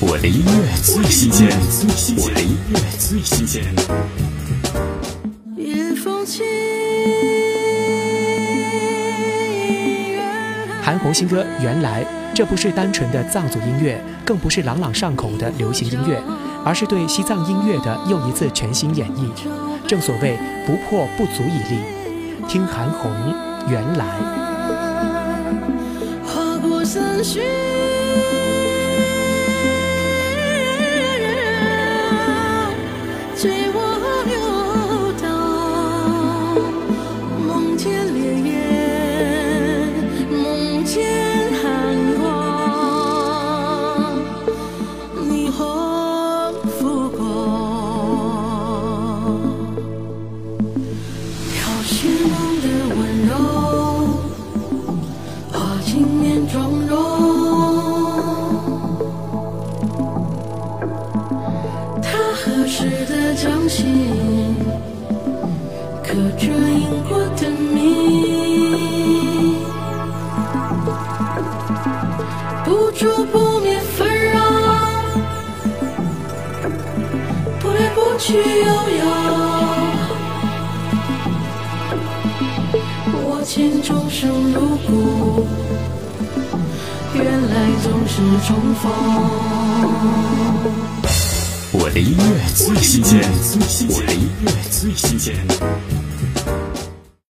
我的音乐最新鲜，我的音乐最新鲜。韩红新歌《原来》，这不是单纯的藏族音乐，更不是朗朗上口的流行音乐，而是对西藏音乐的又一次全新演绎。正所谓不破不足以立，听韩红《原来》。随我流荡梦见烈焰梦见寒光霓虹浮光飘雪掌心刻着因果的谜，不烛不灭纷扰，不来不去悠悠。我见众生如故，原来总是重逢。我的音乐最新鲜我的音乐最新鲜。